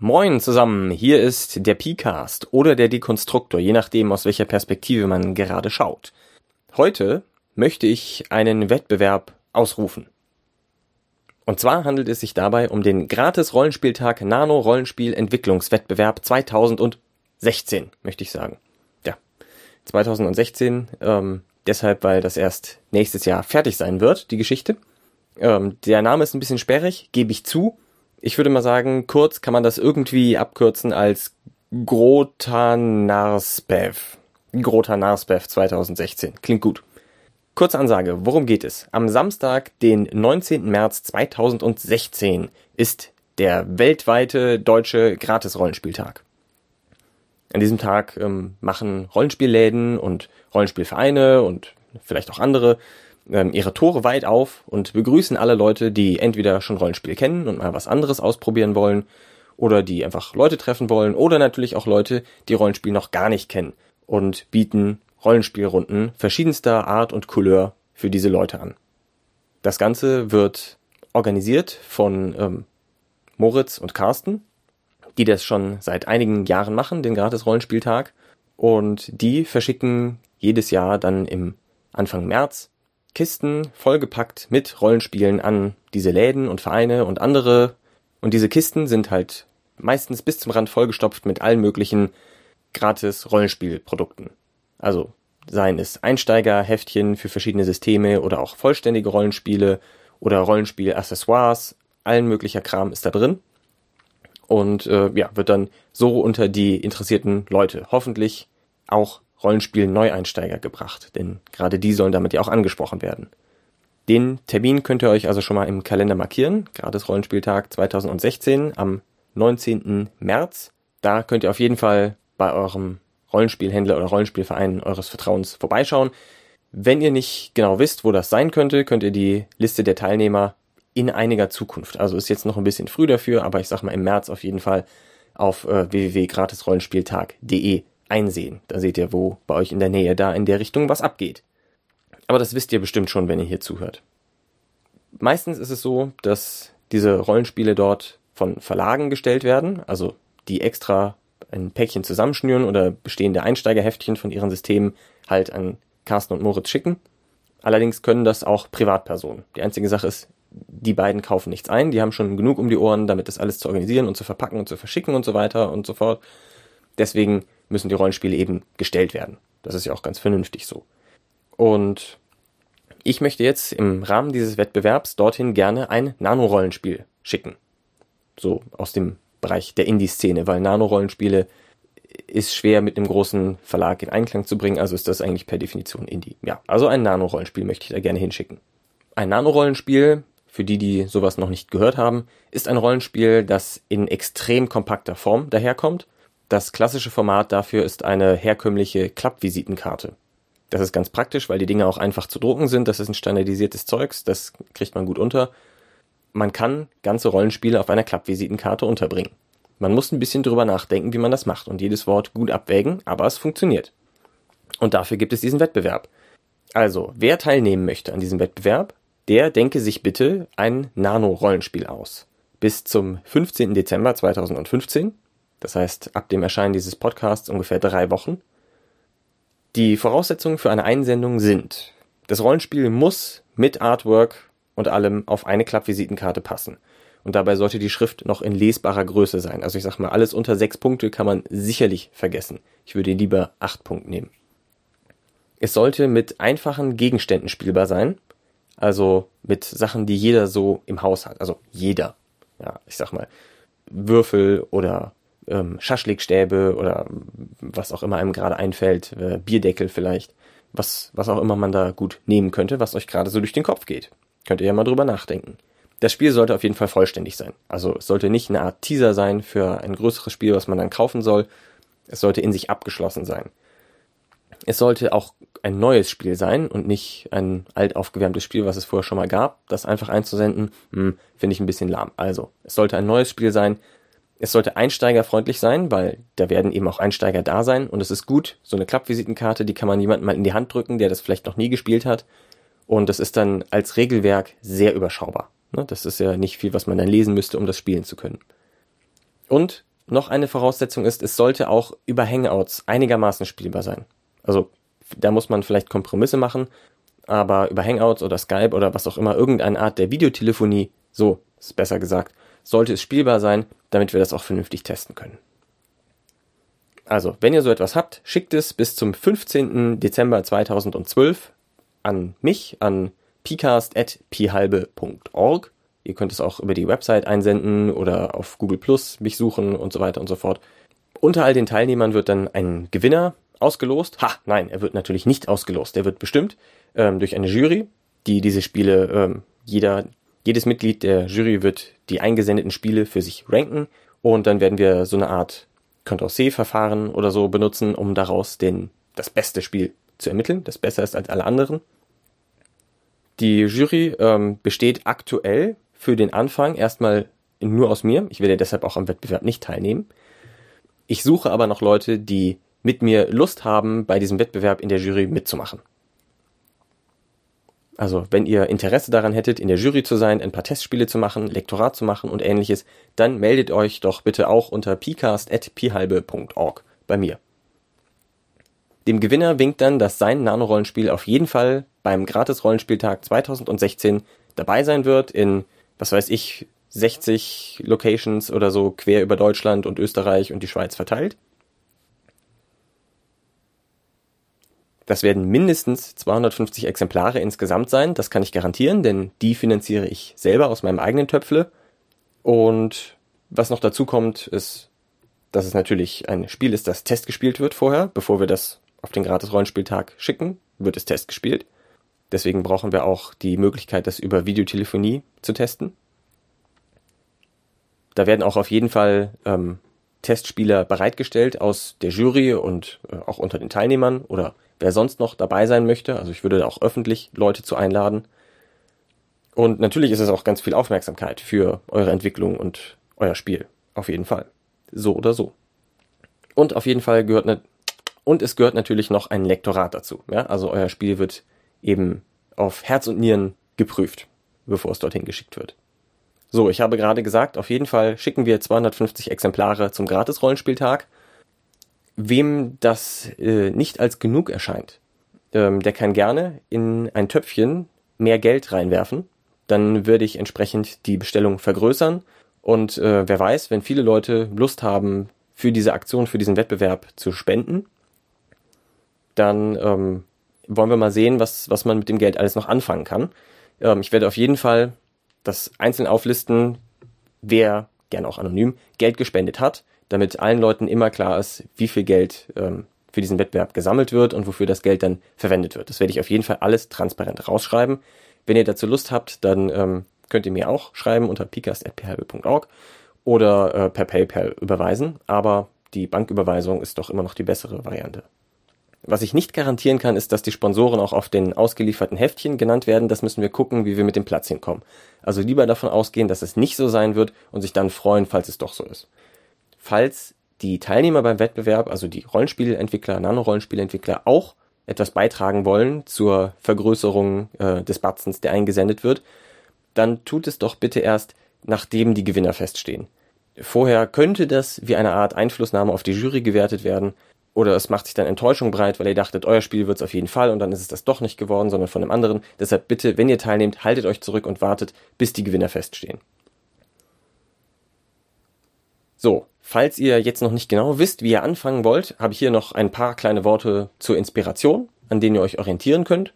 Moin zusammen, hier ist der Picast oder der Dekonstruktor, je nachdem aus welcher Perspektive man gerade schaut. Heute möchte ich einen Wettbewerb ausrufen. Und zwar handelt es sich dabei um den Gratis-Rollenspieltag Nano-Rollenspiel-Entwicklungswettbewerb 2016, möchte ich sagen. Ja, 2016, ähm, deshalb, weil das erst nächstes Jahr fertig sein wird, die Geschichte. Ähm, der Name ist ein bisschen sperrig, gebe ich zu. Ich würde mal sagen, kurz kann man das irgendwie abkürzen als Grotanarsbev. Grotanarsbev 2016. Klingt gut. Kurze Ansage, worum geht es? Am Samstag, den 19. März 2016, ist der weltweite deutsche Gratis-Rollenspieltag. An diesem Tag ähm, machen Rollenspielläden und Rollenspielvereine und vielleicht auch andere ähm, ihre Tore weit auf und begrüßen alle Leute, die entweder schon Rollenspiel kennen und mal was anderes ausprobieren wollen oder die einfach Leute treffen wollen oder natürlich auch Leute, die Rollenspiel noch gar nicht kennen und bieten Rollenspielrunden verschiedenster Art und Couleur für diese Leute an. Das Ganze wird organisiert von ähm, Moritz und Carsten, die das schon seit einigen Jahren machen, den Gratis-Rollenspieltag. Und die verschicken jedes Jahr dann im Anfang März Kisten vollgepackt mit Rollenspielen an diese Läden und Vereine und andere. Und diese Kisten sind halt meistens bis zum Rand vollgestopft mit allen möglichen gratis Rollenspielprodukten. Also seien es Einsteigerheftchen für verschiedene Systeme oder auch vollständige Rollenspiele oder Rollenspiel-Accessoires, allen möglicher Kram ist da drin. Und äh, ja, wird dann so unter die interessierten Leute hoffentlich auch Rollenspiel-Neueinsteiger gebracht, denn gerade die sollen damit ja auch angesprochen werden. Den Termin könnt ihr euch also schon mal im Kalender markieren, gratis Rollenspieltag 2016 am 19. März. Da könnt ihr auf jeden Fall bei eurem Rollenspielhändler oder Rollenspielverein eures Vertrauens vorbeischauen. Wenn ihr nicht genau wisst, wo das sein könnte, könnt ihr die Liste der Teilnehmer in einiger Zukunft, also ist jetzt noch ein bisschen früh dafür, aber ich sag mal im März auf jeden Fall auf äh, www.gratisrollenspieltag.de einsehen. Da seht ihr, wo bei euch in der Nähe da in der Richtung was abgeht. Aber das wisst ihr bestimmt schon, wenn ihr hier zuhört. Meistens ist es so, dass diese Rollenspiele dort von Verlagen gestellt werden, also die extra ein Päckchen zusammenschnüren oder bestehende Einsteigerheftchen von ihren Systemen halt an Carsten und Moritz schicken. Allerdings können das auch Privatpersonen. Die einzige Sache ist, die beiden kaufen nichts ein, die haben schon genug um die Ohren, damit das alles zu organisieren und zu verpacken und zu verschicken und so weiter und so fort. Deswegen müssen die Rollenspiele eben gestellt werden. Das ist ja auch ganz vernünftig so. Und ich möchte jetzt im Rahmen dieses Wettbewerbs dorthin gerne ein Nano-Rollenspiel schicken. So aus dem Bereich der Indie-Szene, weil Nano-Rollenspiele ist schwer mit einem großen Verlag in Einklang zu bringen, also ist das eigentlich per Definition Indie. Ja, also ein Nano-Rollenspiel möchte ich da gerne hinschicken. Ein Nano-Rollenspiel, für die, die sowas noch nicht gehört haben, ist ein Rollenspiel, das in extrem kompakter Form daherkommt das klassische Format dafür ist eine herkömmliche Klappvisitenkarte. Das ist ganz praktisch, weil die Dinge auch einfach zu drucken sind. Das ist ein standardisiertes Zeugs, das kriegt man gut unter. Man kann ganze Rollenspiele auf einer Klappvisitenkarte unterbringen. Man muss ein bisschen drüber nachdenken, wie man das macht und jedes Wort gut abwägen, aber es funktioniert. Und dafür gibt es diesen Wettbewerb. Also, wer teilnehmen möchte an diesem Wettbewerb, der denke sich bitte ein Nano-Rollenspiel aus. Bis zum 15. Dezember 2015 das heißt ab dem Erscheinen dieses Podcasts ungefähr drei Wochen. Die Voraussetzungen für eine Einsendung sind, das Rollenspiel muss mit Artwork und allem auf eine Klappvisitenkarte passen. Und dabei sollte die Schrift noch in lesbarer Größe sein. Also ich sag mal, alles unter sechs Punkte kann man sicherlich vergessen. Ich würde lieber acht Punkte nehmen. Es sollte mit einfachen Gegenständen spielbar sein. Also mit Sachen, die jeder so im Haus hat. Also jeder. Ja, ich sag mal, Würfel oder ähm, Schaschlikstäbe oder was auch immer einem gerade einfällt, äh, Bierdeckel vielleicht, was, was auch immer man da gut nehmen könnte, was euch gerade so durch den Kopf geht. Könnt ihr ja mal drüber nachdenken. Das Spiel sollte auf jeden Fall vollständig sein. Also es sollte nicht eine Art Teaser sein für ein größeres Spiel, was man dann kaufen soll. Es sollte in sich abgeschlossen sein. Es sollte auch ein neues Spiel sein und nicht ein alt aufgewärmtes Spiel, was es vorher schon mal gab. Das einfach einzusenden, hm, finde ich ein bisschen lahm. Also, es sollte ein neues Spiel sein, es sollte einsteigerfreundlich sein, weil da werden eben auch Einsteiger da sein und es ist gut, so eine Klappvisitenkarte, die kann man jemandem mal in die Hand drücken, der das vielleicht noch nie gespielt hat und das ist dann als Regelwerk sehr überschaubar. Ne? Das ist ja nicht viel, was man dann lesen müsste, um das spielen zu können. Und noch eine Voraussetzung ist, es sollte auch über Hangouts einigermaßen spielbar sein. Also da muss man vielleicht Kompromisse machen, aber über Hangouts oder Skype oder was auch immer, irgendeine Art der Videotelefonie, so ist besser gesagt, sollte es spielbar sein, damit wir das auch vernünftig testen können. Also, wenn ihr so etwas habt, schickt es bis zum 15. Dezember 2012 an mich, an pcast.phalbe.org. Ihr könnt es auch über die Website einsenden oder auf Google Plus mich suchen und so weiter und so fort. Unter all den Teilnehmern wird dann ein Gewinner ausgelost. Ha, nein, er wird natürlich nicht ausgelost. Er wird bestimmt ähm, durch eine Jury, die diese Spiele, ähm, jeder, jedes Mitglied der Jury wird die eingesendeten Spiele für sich ranken und dann werden wir so eine Art Condorcet-Verfahren oder so benutzen, um daraus den, das beste Spiel zu ermitteln, das besser ist als alle anderen. Die Jury ähm, besteht aktuell für den Anfang erstmal nur aus mir. Ich werde deshalb auch am Wettbewerb nicht teilnehmen. Ich suche aber noch Leute, die mit mir Lust haben, bei diesem Wettbewerb in der Jury mitzumachen. Also, wenn ihr Interesse daran hättet, in der Jury zu sein, ein paar Testspiele zu machen, Lektorat zu machen und ähnliches, dann meldet euch doch bitte auch unter pcast.pihalbe.org bei mir. Dem Gewinner winkt dann, dass sein Nano-Rollenspiel auf jeden Fall beim Gratis-Rollenspieltag 2016 dabei sein wird in, was weiß ich, 60 Locations oder so quer über Deutschland und Österreich und die Schweiz verteilt. Das werden mindestens 250 Exemplare insgesamt sein, das kann ich garantieren, denn die finanziere ich selber aus meinem eigenen Töpfle. Und was noch dazu kommt, ist, dass es natürlich ein Spiel ist, das Test gespielt wird vorher, bevor wir das auf den Gratis-Rollenspieltag schicken, wird es Test gespielt. Deswegen brauchen wir auch die Möglichkeit, das über Videotelefonie zu testen. Da werden auch auf jeden Fall ähm, Testspieler bereitgestellt aus der Jury und äh, auch unter den Teilnehmern oder wer sonst noch dabei sein möchte. Also ich würde auch öffentlich Leute zu einladen. Und natürlich ist es auch ganz viel Aufmerksamkeit für eure Entwicklung und euer Spiel. Auf jeden Fall. So oder so. Und auf jeden Fall gehört ne und es gehört natürlich noch ein Lektorat dazu. Ja? Also euer Spiel wird eben auf Herz und Nieren geprüft, bevor es dorthin geschickt wird. So, ich habe gerade gesagt, auf jeden Fall schicken wir 250 Exemplare zum Gratis-Rollenspieltag Wem das äh, nicht als genug erscheint, ähm, der kann gerne in ein Töpfchen mehr Geld reinwerfen. Dann würde ich entsprechend die Bestellung vergrößern. Und äh, wer weiß, wenn viele Leute Lust haben, für diese Aktion, für diesen Wettbewerb zu spenden, dann ähm, wollen wir mal sehen, was, was man mit dem Geld alles noch anfangen kann. Ähm, ich werde auf jeden Fall das einzeln auflisten, wer, gerne auch anonym, Geld gespendet hat damit allen Leuten immer klar ist, wie viel Geld ähm, für diesen Wettbewerb gesammelt wird und wofür das Geld dann verwendet wird. Das werde ich auf jeden Fall alles transparent rausschreiben. Wenn ihr dazu Lust habt, dann ähm, könnt ihr mir auch schreiben unter picast.phb.org oder äh, per PayPal überweisen, aber die Banküberweisung ist doch immer noch die bessere Variante. Was ich nicht garantieren kann, ist, dass die Sponsoren auch auf den ausgelieferten Heftchen genannt werden. Das müssen wir gucken, wie wir mit dem Platz hinkommen. Also lieber davon ausgehen, dass es nicht so sein wird und sich dann freuen, falls es doch so ist falls die Teilnehmer beim Wettbewerb, also die Rollenspielentwickler, Nano-Rollenspielentwickler, auch etwas beitragen wollen zur Vergrößerung äh, des Batzens, der eingesendet wird, dann tut es doch bitte erst, nachdem die Gewinner feststehen. Vorher könnte das wie eine Art Einflussnahme auf die Jury gewertet werden, oder es macht sich dann Enttäuschung breit, weil ihr dachtet, euer Spiel wird es auf jeden Fall und dann ist es das doch nicht geworden, sondern von einem anderen. Deshalb bitte, wenn ihr teilnehmt, haltet euch zurück und wartet, bis die Gewinner feststehen. So, falls ihr jetzt noch nicht genau wisst, wie ihr anfangen wollt, habe ich hier noch ein paar kleine Worte zur Inspiration, an denen ihr euch orientieren könnt.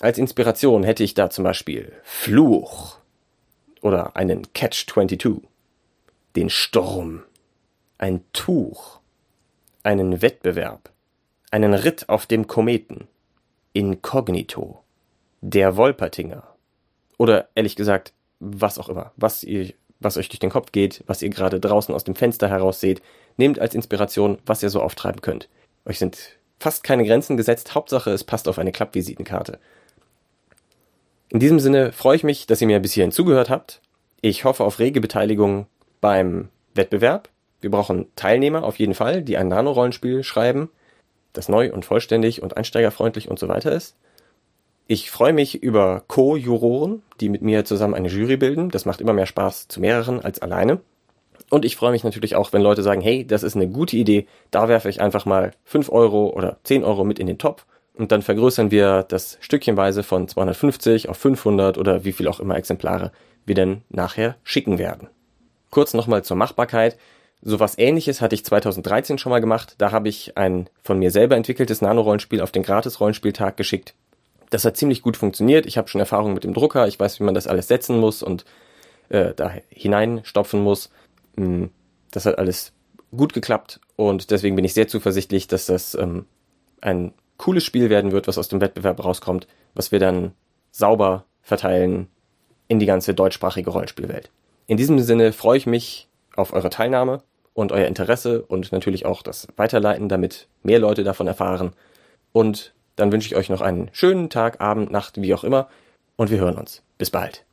Als Inspiration hätte ich da zum Beispiel Fluch oder einen Catch-22, den Sturm, ein Tuch, einen Wettbewerb, einen Ritt auf dem Kometen, Inkognito, der Wolpertinger oder ehrlich gesagt, was auch immer, was ihr was euch durch den Kopf geht, was ihr gerade draußen aus dem Fenster heraus seht. Nehmt als Inspiration, was ihr so auftreiben könnt. Euch sind fast keine Grenzen gesetzt, Hauptsache es passt auf eine Klappvisitenkarte. In diesem Sinne freue ich mich, dass ihr mir bis hierhin zugehört habt. Ich hoffe auf rege Beteiligung beim Wettbewerb. Wir brauchen Teilnehmer auf jeden Fall, die ein Nano-Rollenspiel schreiben, das neu und vollständig und einsteigerfreundlich und so weiter ist. Ich freue mich über Co-Juroren, die mit mir zusammen eine Jury bilden. Das macht immer mehr Spaß zu mehreren als alleine. Und ich freue mich natürlich auch, wenn Leute sagen, hey, das ist eine gute Idee, da werfe ich einfach mal 5 Euro oder 10 Euro mit in den Topf und dann vergrößern wir das stückchenweise von 250 auf 500 oder wie viel auch immer Exemplare wir dann nachher schicken werden. Kurz nochmal zur Machbarkeit. Sowas ähnliches hatte ich 2013 schon mal gemacht. Da habe ich ein von mir selber entwickeltes Nano-Rollenspiel auf den Gratis-Rollenspieltag geschickt. Das hat ziemlich gut funktioniert. Ich habe schon Erfahrung mit dem Drucker. Ich weiß, wie man das alles setzen muss und äh, da hineinstopfen muss. Hm, das hat alles gut geklappt und deswegen bin ich sehr zuversichtlich, dass das ähm, ein cooles Spiel werden wird, was aus dem Wettbewerb rauskommt, was wir dann sauber verteilen in die ganze deutschsprachige Rollenspielwelt. In diesem Sinne freue ich mich auf eure Teilnahme und euer Interesse und natürlich auch das Weiterleiten, damit mehr Leute davon erfahren. Und dann wünsche ich euch noch einen schönen Tag, Abend, Nacht, wie auch immer. Und wir hören uns. Bis bald.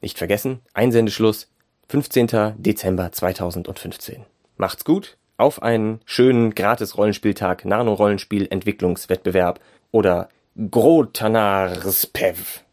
Nicht vergessen, Einsendeschluss 15. Dezember 2015. Macht's gut, auf einen schönen Gratis-Rollenspieltag, Nano-Rollenspiel-Entwicklungswettbewerb oder Grotanars Pev.